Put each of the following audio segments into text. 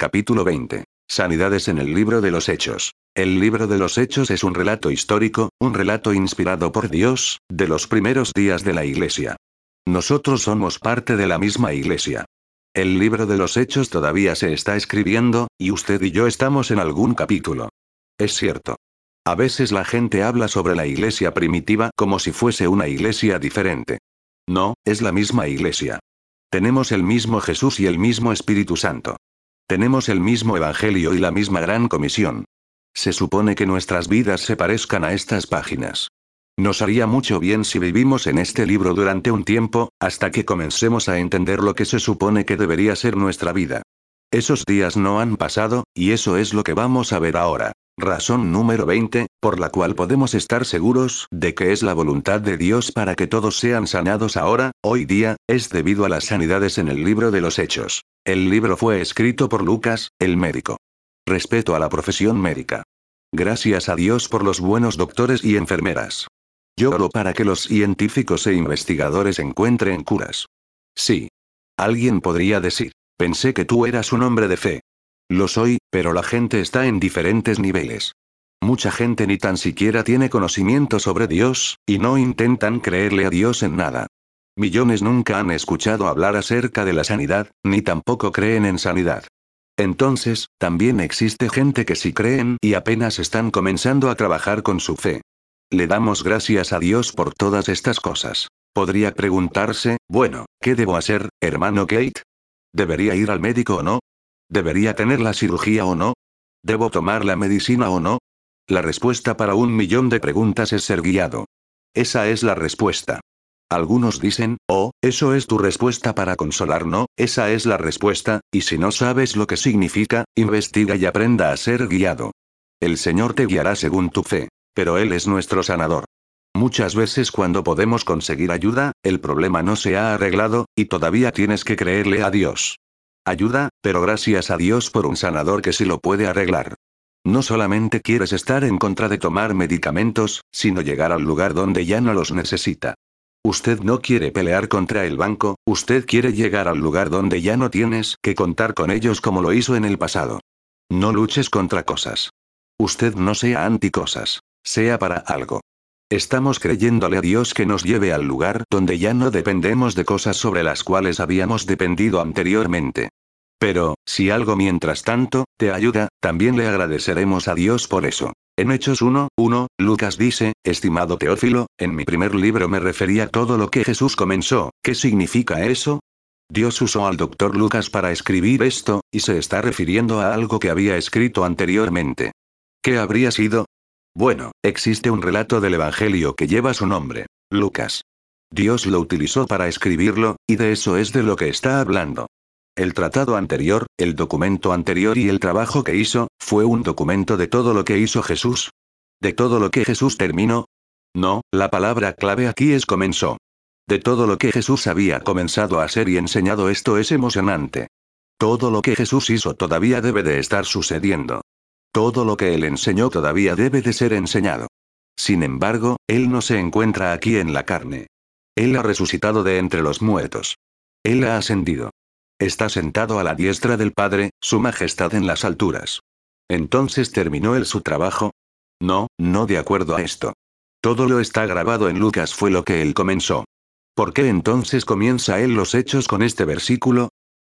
Capítulo 20. Sanidades en el libro de los Hechos. El libro de los Hechos es un relato histórico, un relato inspirado por Dios, de los primeros días de la Iglesia. Nosotros somos parte de la misma Iglesia. El libro de los Hechos todavía se está escribiendo, y usted y yo estamos en algún capítulo. Es cierto. A veces la gente habla sobre la iglesia primitiva como si fuese una iglesia diferente. No, es la misma iglesia. Tenemos el mismo Jesús y el mismo Espíritu Santo. Tenemos el mismo Evangelio y la misma gran comisión. Se supone que nuestras vidas se parezcan a estas páginas. Nos haría mucho bien si vivimos en este libro durante un tiempo, hasta que comencemos a entender lo que se supone que debería ser nuestra vida. Esos días no han pasado, y eso es lo que vamos a ver ahora. Razón número 20, por la cual podemos estar seguros de que es la voluntad de Dios para que todos sean sanados ahora, hoy día, es debido a las sanidades en el libro de los Hechos. El libro fue escrito por Lucas, el médico. Respeto a la profesión médica. Gracias a Dios por los buenos doctores y enfermeras. Lloro para que los científicos e investigadores encuentren curas. Sí. Alguien podría decir, pensé que tú eras un hombre de fe. Lo soy, pero la gente está en diferentes niveles. Mucha gente ni tan siquiera tiene conocimiento sobre Dios, y no intentan creerle a Dios en nada. Millones nunca han escuchado hablar acerca de la sanidad, ni tampoco creen en sanidad. Entonces, también existe gente que sí creen y apenas están comenzando a trabajar con su fe. Le damos gracias a Dios por todas estas cosas. Podría preguntarse, bueno, ¿qué debo hacer, hermano Kate? ¿Debería ir al médico o no? ¿Debería tener la cirugía o no? ¿Debo tomar la medicina o no? La respuesta para un millón de preguntas es ser guiado. Esa es la respuesta. Algunos dicen, oh, eso es tu respuesta para consolar, no, esa es la respuesta, y si no sabes lo que significa, investiga y aprenda a ser guiado. El Señor te guiará según tu fe. Pero Él es nuestro sanador. Muchas veces cuando podemos conseguir ayuda, el problema no se ha arreglado, y todavía tienes que creerle a Dios. Ayuda, pero gracias a Dios por un sanador que sí lo puede arreglar. No solamente quieres estar en contra de tomar medicamentos, sino llegar al lugar donde ya no los necesita. Usted no quiere pelear contra el banco, usted quiere llegar al lugar donde ya no tienes que contar con ellos como lo hizo en el pasado. No luches contra cosas. Usted no sea anti cosas. Sea para algo. Estamos creyéndole a Dios que nos lleve al lugar donde ya no dependemos de cosas sobre las cuales habíamos dependido anteriormente. Pero, si algo mientras tanto, te ayuda, también le agradeceremos a Dios por eso. En Hechos 1, 1, Lucas dice, estimado Teófilo, en mi primer libro me refería todo lo que Jesús comenzó, ¿qué significa eso? Dios usó al doctor Lucas para escribir esto, y se está refiriendo a algo que había escrito anteriormente. ¿Qué habría sido? Bueno, existe un relato del Evangelio que lleva su nombre. Lucas. Dios lo utilizó para escribirlo, y de eso es de lo que está hablando. El tratado anterior, el documento anterior y el trabajo que hizo, fue un documento de todo lo que hizo Jesús. ¿De todo lo que Jesús terminó? No, la palabra clave aquí es comenzó. De todo lo que Jesús había comenzado a hacer y enseñado esto es emocionante. Todo lo que Jesús hizo todavía debe de estar sucediendo. Todo lo que él enseñó todavía debe de ser enseñado. Sin embargo, él no se encuentra aquí en la carne. Él ha resucitado de entre los muertos. Él ha ascendido. Está sentado a la diestra del Padre, su majestad en las alturas. Entonces terminó él su trabajo. No, no de acuerdo a esto. Todo lo está grabado en Lucas fue lo que él comenzó. ¿Por qué entonces comienza él los hechos con este versículo?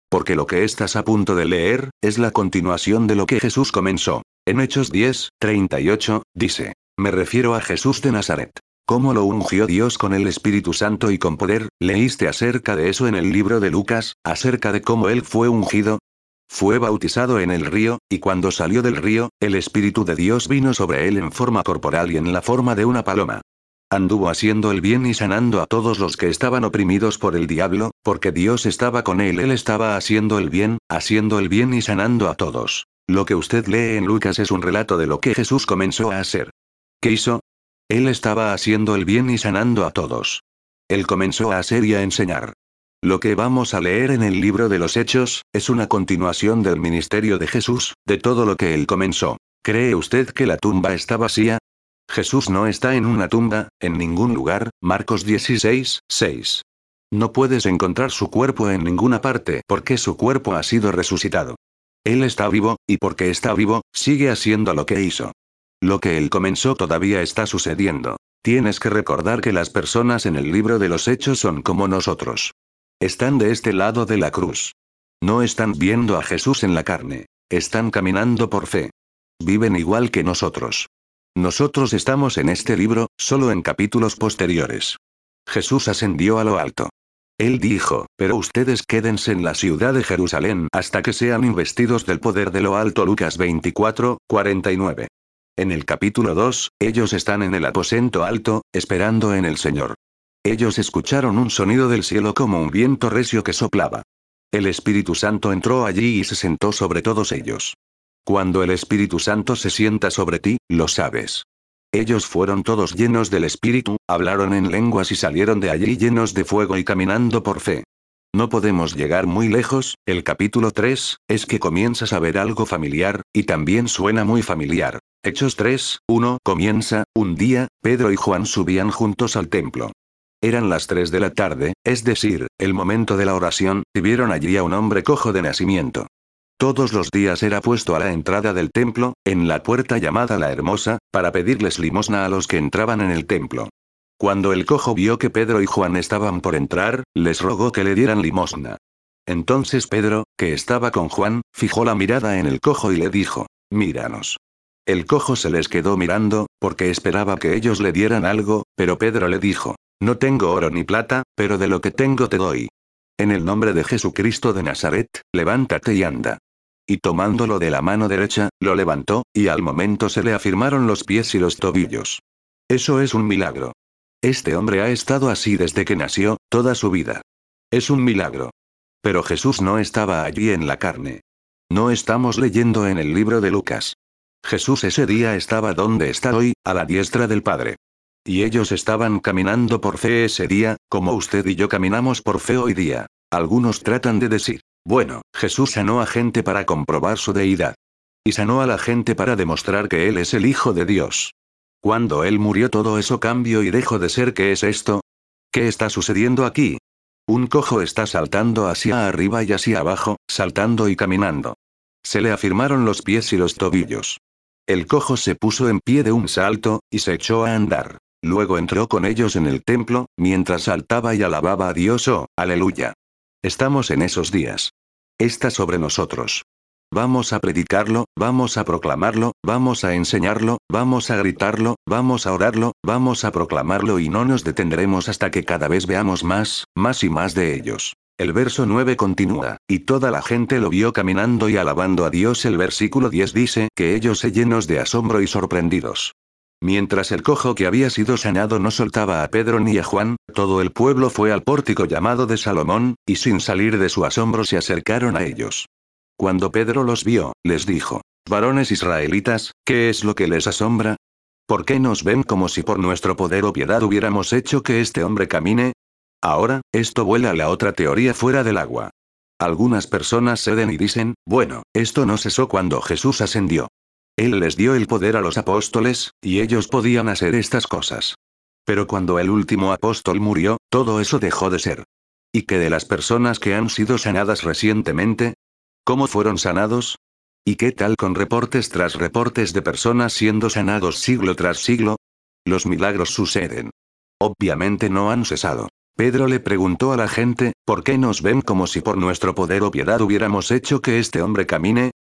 Porque lo que estás a punto de leer, es la continuación de lo que Jesús comenzó. En Hechos 10, 38, dice. Me refiero a Jesús de Nazaret. ¿Cómo lo ungió Dios con el Espíritu Santo y con poder? ¿Leíste acerca de eso en el libro de Lucas, acerca de cómo él fue ungido? Fue bautizado en el río, y cuando salió del río, el Espíritu de Dios vino sobre él en forma corporal y en la forma de una paloma. Anduvo haciendo el bien y sanando a todos los que estaban oprimidos por el diablo, porque Dios estaba con él. Él estaba haciendo el bien, haciendo el bien y sanando a todos. Lo que usted lee en Lucas es un relato de lo que Jesús comenzó a hacer. ¿Qué hizo? Él estaba haciendo el bien y sanando a todos. Él comenzó a hacer y a enseñar. Lo que vamos a leer en el libro de los Hechos, es una continuación del ministerio de Jesús, de todo lo que él comenzó. ¿Cree usted que la tumba está vacía? Jesús no está en una tumba, en ningún lugar, Marcos 16, 6. No puedes encontrar su cuerpo en ninguna parte porque su cuerpo ha sido resucitado. Él está vivo, y porque está vivo, sigue haciendo lo que hizo. Lo que él comenzó todavía está sucediendo. Tienes que recordar que las personas en el libro de los hechos son como nosotros. Están de este lado de la cruz. No están viendo a Jesús en la carne. Están caminando por fe. Viven igual que nosotros. Nosotros estamos en este libro, solo en capítulos posteriores. Jesús ascendió a lo alto. Él dijo, pero ustedes quédense en la ciudad de Jerusalén hasta que sean investidos del poder de lo alto Lucas 24, 49. En el capítulo 2, ellos están en el aposento alto, esperando en el Señor. Ellos escucharon un sonido del cielo como un viento recio que soplaba. El Espíritu Santo entró allí y se sentó sobre todos ellos. Cuando el Espíritu Santo se sienta sobre ti, lo sabes. Ellos fueron todos llenos del Espíritu, hablaron en lenguas y salieron de allí llenos de fuego y caminando por fe. No podemos llegar muy lejos, el capítulo 3, es que comienzas a ver algo familiar, y también suena muy familiar. Hechos 3, 1 comienza, un día, Pedro y Juan subían juntos al templo. Eran las 3 de la tarde, es decir, el momento de la oración, y vieron allí a un hombre cojo de nacimiento. Todos los días era puesto a la entrada del templo, en la puerta llamada la Hermosa, para pedirles limosna a los que entraban en el templo. Cuando el cojo vio que Pedro y Juan estaban por entrar, les rogó que le dieran limosna. Entonces Pedro, que estaba con Juan, fijó la mirada en el cojo y le dijo, Míranos. El cojo se les quedó mirando, porque esperaba que ellos le dieran algo, pero Pedro le dijo, No tengo oro ni plata, pero de lo que tengo te doy. En el nombre de Jesucristo de Nazaret, levántate y anda y tomándolo de la mano derecha, lo levantó, y al momento se le afirmaron los pies y los tobillos. Eso es un milagro. Este hombre ha estado así desde que nació, toda su vida. Es un milagro. Pero Jesús no estaba allí en la carne. No estamos leyendo en el libro de Lucas. Jesús ese día estaba donde está hoy, a la diestra del Padre. Y ellos estaban caminando por fe ese día, como usted y yo caminamos por fe hoy día. Algunos tratan de decir, bueno, Jesús sanó a gente para comprobar su deidad. Y sanó a la gente para demostrar que Él es el Hijo de Dios. Cuando Él murió todo eso cambió y dejó de ser ¿qué es esto? ¿Qué está sucediendo aquí? Un cojo está saltando hacia arriba y hacia abajo, saltando y caminando. Se le afirmaron los pies y los tobillos. El cojo se puso en pie de un salto, y se echó a andar. Luego entró con ellos en el templo, mientras saltaba y alababa a Dios, oh, aleluya. Estamos en esos días. Está sobre nosotros. Vamos a predicarlo, vamos a proclamarlo, vamos a enseñarlo, vamos a gritarlo, vamos a orarlo, vamos a proclamarlo y no nos detendremos hasta que cada vez veamos más, más y más de ellos. El verso 9 continúa, y toda la gente lo vio caminando y alabando a Dios. El versículo 10 dice que ellos se llenos de asombro y sorprendidos. Mientras el cojo que había sido sanado no soltaba a Pedro ni a Juan, todo el pueblo fue al pórtico llamado de Salomón, y sin salir de su asombro se acercaron a ellos. Cuando Pedro los vio, les dijo, Varones israelitas, ¿qué es lo que les asombra? ¿Por qué nos ven como si por nuestro poder o piedad hubiéramos hecho que este hombre camine? Ahora, esto vuela a la otra teoría fuera del agua. Algunas personas ceden y dicen, bueno, esto no cesó cuando Jesús ascendió. Él les dio el poder a los apóstoles, y ellos podían hacer estas cosas. Pero cuando el último apóstol murió, todo eso dejó de ser. ¿Y qué de las personas que han sido sanadas recientemente? ¿Cómo fueron sanados? ¿Y qué tal con reportes tras reportes de personas siendo sanados siglo tras siglo? Los milagros suceden. Obviamente no han cesado. Pedro le preguntó a la gente, ¿por qué nos ven como si por nuestro poder o piedad hubiéramos hecho que este hombre camine?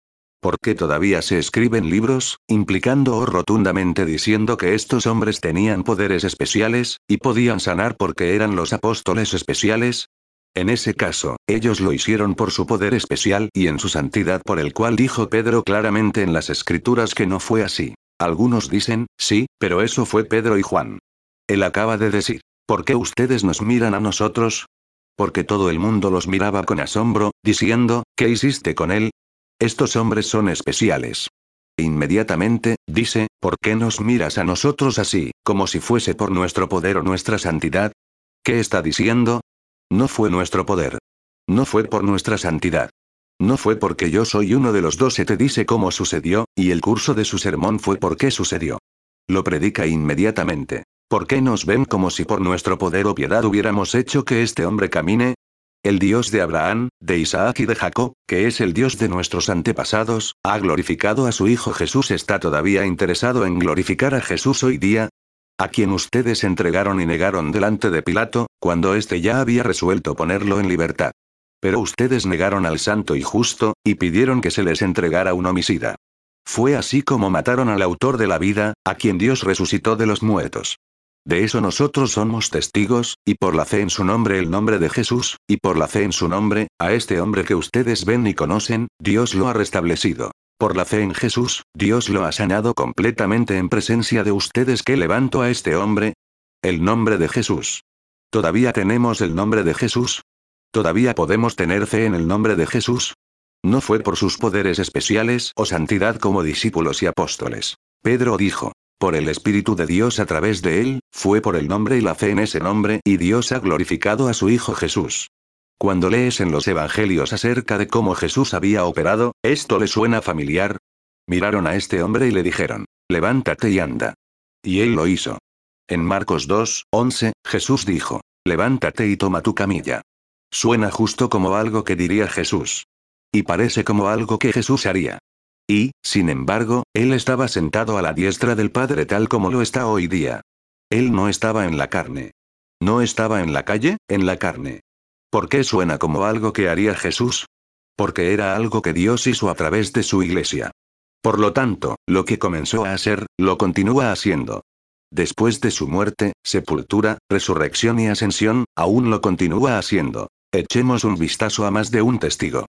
¿Por qué todavía se escriben libros, implicando o rotundamente diciendo que estos hombres tenían poderes especiales, y podían sanar porque eran los apóstoles especiales? En ese caso, ellos lo hicieron por su poder especial y en su santidad por el cual dijo Pedro claramente en las escrituras que no fue así. Algunos dicen, sí, pero eso fue Pedro y Juan. Él acaba de decir, ¿por qué ustedes nos miran a nosotros? Porque todo el mundo los miraba con asombro, diciendo, ¿qué hiciste con él? Estos hombres son especiales. Inmediatamente, dice, ¿por qué nos miras a nosotros así, como si fuese por nuestro poder o nuestra santidad? ¿Qué está diciendo? No fue nuestro poder. No fue por nuestra santidad. No fue porque yo soy uno de los doce te dice cómo sucedió, y el curso de su sermón fue por qué sucedió. Lo predica inmediatamente. ¿Por qué nos ven como si por nuestro poder o piedad hubiéramos hecho que este hombre camine? El Dios de Abraham, de Isaac y de Jacob, que es el Dios de nuestros antepasados, ha glorificado a su Hijo Jesús. ¿Está todavía interesado en glorificar a Jesús hoy día? A quien ustedes entregaron y negaron delante de Pilato, cuando éste ya había resuelto ponerlo en libertad. Pero ustedes negaron al santo y justo, y pidieron que se les entregara un homicida. Fue así como mataron al autor de la vida, a quien Dios resucitó de los muertos. De eso nosotros somos testigos, y por la fe en su nombre el nombre de Jesús, y por la fe en su nombre, a este hombre que ustedes ven y conocen, Dios lo ha restablecido. Por la fe en Jesús, Dios lo ha sanado completamente en presencia de ustedes que levanto a este hombre. El nombre de Jesús. ¿Todavía tenemos el nombre de Jesús? ¿Todavía podemos tener fe en el nombre de Jesús? No fue por sus poderes especiales o santidad como discípulos y apóstoles. Pedro dijo, por el Espíritu de Dios a través de él, fue por el nombre y la fe en ese nombre, y Dios ha glorificado a su Hijo Jesús. Cuando lees en los Evangelios acerca de cómo Jesús había operado, ¿esto le suena familiar? Miraron a este hombre y le dijeron, levántate y anda. Y él lo hizo. En Marcos 2, 11, Jesús dijo, levántate y toma tu camilla. Suena justo como algo que diría Jesús. Y parece como algo que Jesús haría. Y, sin embargo, él estaba sentado a la diestra del Padre tal como lo está hoy día. Él no estaba en la carne. No estaba en la calle, en la carne. ¿Por qué suena como algo que haría Jesús? Porque era algo que Dios hizo a través de su iglesia. Por lo tanto, lo que comenzó a hacer, lo continúa haciendo. Después de su muerte, sepultura, resurrección y ascensión, aún lo continúa haciendo. Echemos un vistazo a más de un testigo.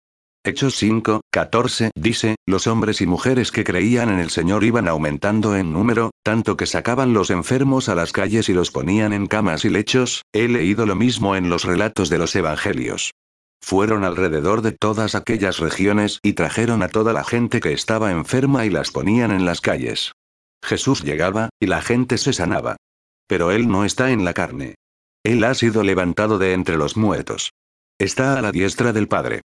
Hechos 5, 14 dice, los hombres y mujeres que creían en el Señor iban aumentando en número, tanto que sacaban los enfermos a las calles y los ponían en camas y lechos, he leído lo mismo en los relatos de los evangelios. Fueron alrededor de todas aquellas regiones y trajeron a toda la gente que estaba enferma y las ponían en las calles. Jesús llegaba, y la gente se sanaba. Pero Él no está en la carne. Él ha sido levantado de entre los muertos. Está a la diestra del Padre.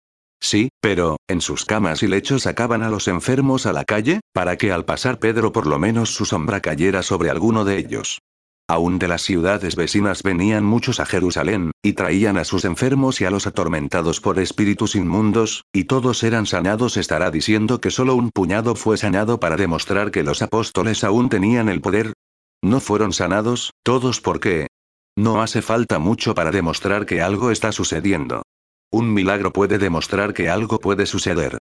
Sí, pero, en sus camas y lechos sacaban a los enfermos a la calle, para que al pasar Pedro por lo menos su sombra cayera sobre alguno de ellos. Aún de las ciudades vecinas venían muchos a Jerusalén, y traían a sus enfermos y a los atormentados por espíritus inmundos, y todos eran sanados. Estará diciendo que solo un puñado fue sanado para demostrar que los apóstoles aún tenían el poder. No fueron sanados, todos porque... No hace falta mucho para demostrar que algo está sucediendo. Un milagro puede demostrar que algo puede suceder.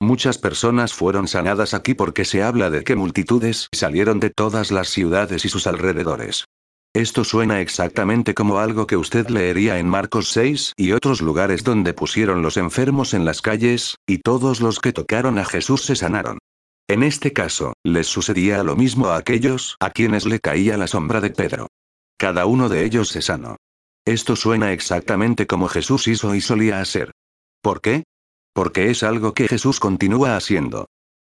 Muchas personas fueron sanadas aquí porque se habla de que multitudes salieron de todas las ciudades y sus alrededores. Esto suena exactamente como algo que usted leería en Marcos 6 y otros lugares donde pusieron los enfermos en las calles, y todos los que tocaron a Jesús se sanaron. En este caso, les sucedía lo mismo a aquellos a quienes le caía la sombra de Pedro. Cada uno de ellos se sanó. Esto suena exactamente como Jesús hizo y solía hacer. ¿Por qué? Porque es algo que Jesús continúa haciendo.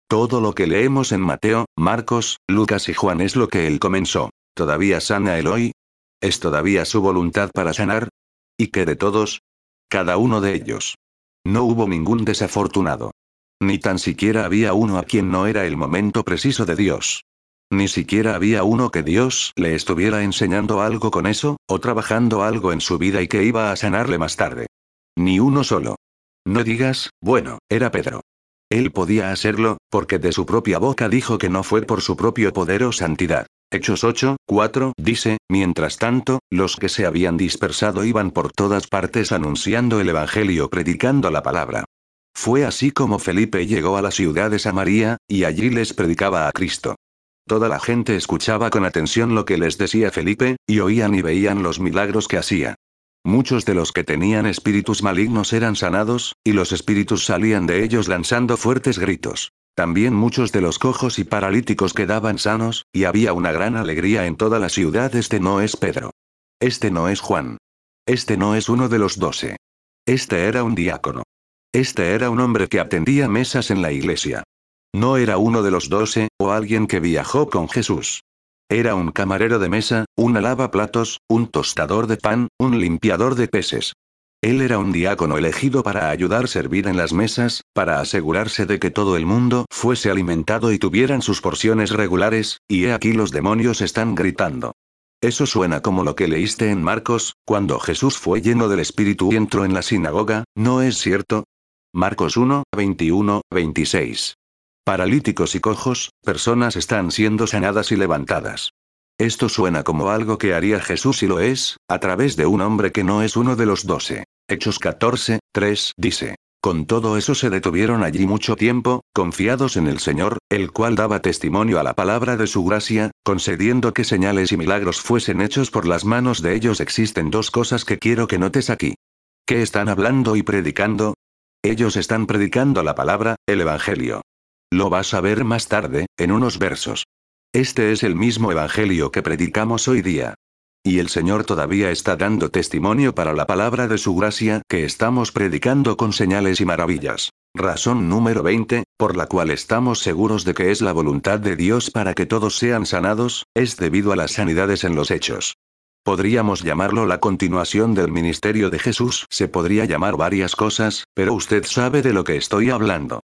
Todo lo que leemos en Mateo, Marcos, Lucas y Juan es lo que él comenzó. ¿Todavía sana él hoy? ¿Es todavía su voluntad para sanar? ¿Y qué de todos? Cada uno de ellos. No hubo ningún desafortunado. Ni tan siquiera había uno a quien no era el momento preciso de Dios. Ni siquiera había uno que Dios le estuviera enseñando algo con eso, o trabajando algo en su vida y que iba a sanarle más tarde. Ni uno solo. No digas, bueno, era Pedro. Él podía hacerlo, porque de su propia boca dijo que no fue por su propio poder o santidad. Hechos 8, 4, dice, mientras tanto, los que se habían dispersado iban por todas partes anunciando el Evangelio predicando la palabra. Fue así como Felipe llegó a la ciudad de Samaria, y allí les predicaba a Cristo. Toda la gente escuchaba con atención lo que les decía Felipe, y oían y veían los milagros que hacía. Muchos de los que tenían espíritus malignos eran sanados, y los espíritus salían de ellos lanzando fuertes gritos. También muchos de los cojos y paralíticos quedaban sanos, y había una gran alegría en toda la ciudad. Este no es Pedro. Este no es Juan. Este no es uno de los doce. Este era un diácono. Este era un hombre que atendía mesas en la iglesia. No era uno de los doce, o alguien que viajó con Jesús. Era un camarero de mesa, un lavaplatos, un tostador de pan, un limpiador de peces. Él era un diácono elegido para ayudar a servir en las mesas, para asegurarse de que todo el mundo fuese alimentado y tuvieran sus porciones regulares, y he aquí los demonios están gritando. Eso suena como lo que leíste en Marcos, cuando Jesús fue lleno del Espíritu y entró en la sinagoga, ¿no es cierto? Marcos 1, 21, 26. Paralíticos y cojos, personas están siendo sanadas y levantadas. Esto suena como algo que haría Jesús y lo es, a través de un hombre que no es uno de los doce. Hechos 14, 3 dice. Con todo eso se detuvieron allí mucho tiempo, confiados en el Señor, el cual daba testimonio a la palabra de su gracia, concediendo que señales y milagros fuesen hechos por las manos de ellos. Existen dos cosas que quiero que notes aquí. ¿Qué están hablando y predicando? Ellos están predicando la palabra, el Evangelio. Lo vas a ver más tarde, en unos versos. Este es el mismo Evangelio que predicamos hoy día. Y el Señor todavía está dando testimonio para la palabra de su gracia que estamos predicando con señales y maravillas. Razón número 20, por la cual estamos seguros de que es la voluntad de Dios para que todos sean sanados, es debido a las sanidades en los hechos. Podríamos llamarlo la continuación del ministerio de Jesús, se podría llamar varias cosas, pero usted sabe de lo que estoy hablando.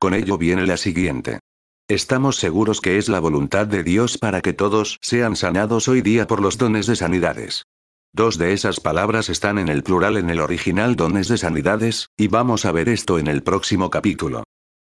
Con ello viene la siguiente. Estamos seguros que es la voluntad de Dios para que todos sean sanados hoy día por los dones de sanidades. Dos de esas palabras están en el plural en el original dones de sanidades, y vamos a ver esto en el próximo capítulo.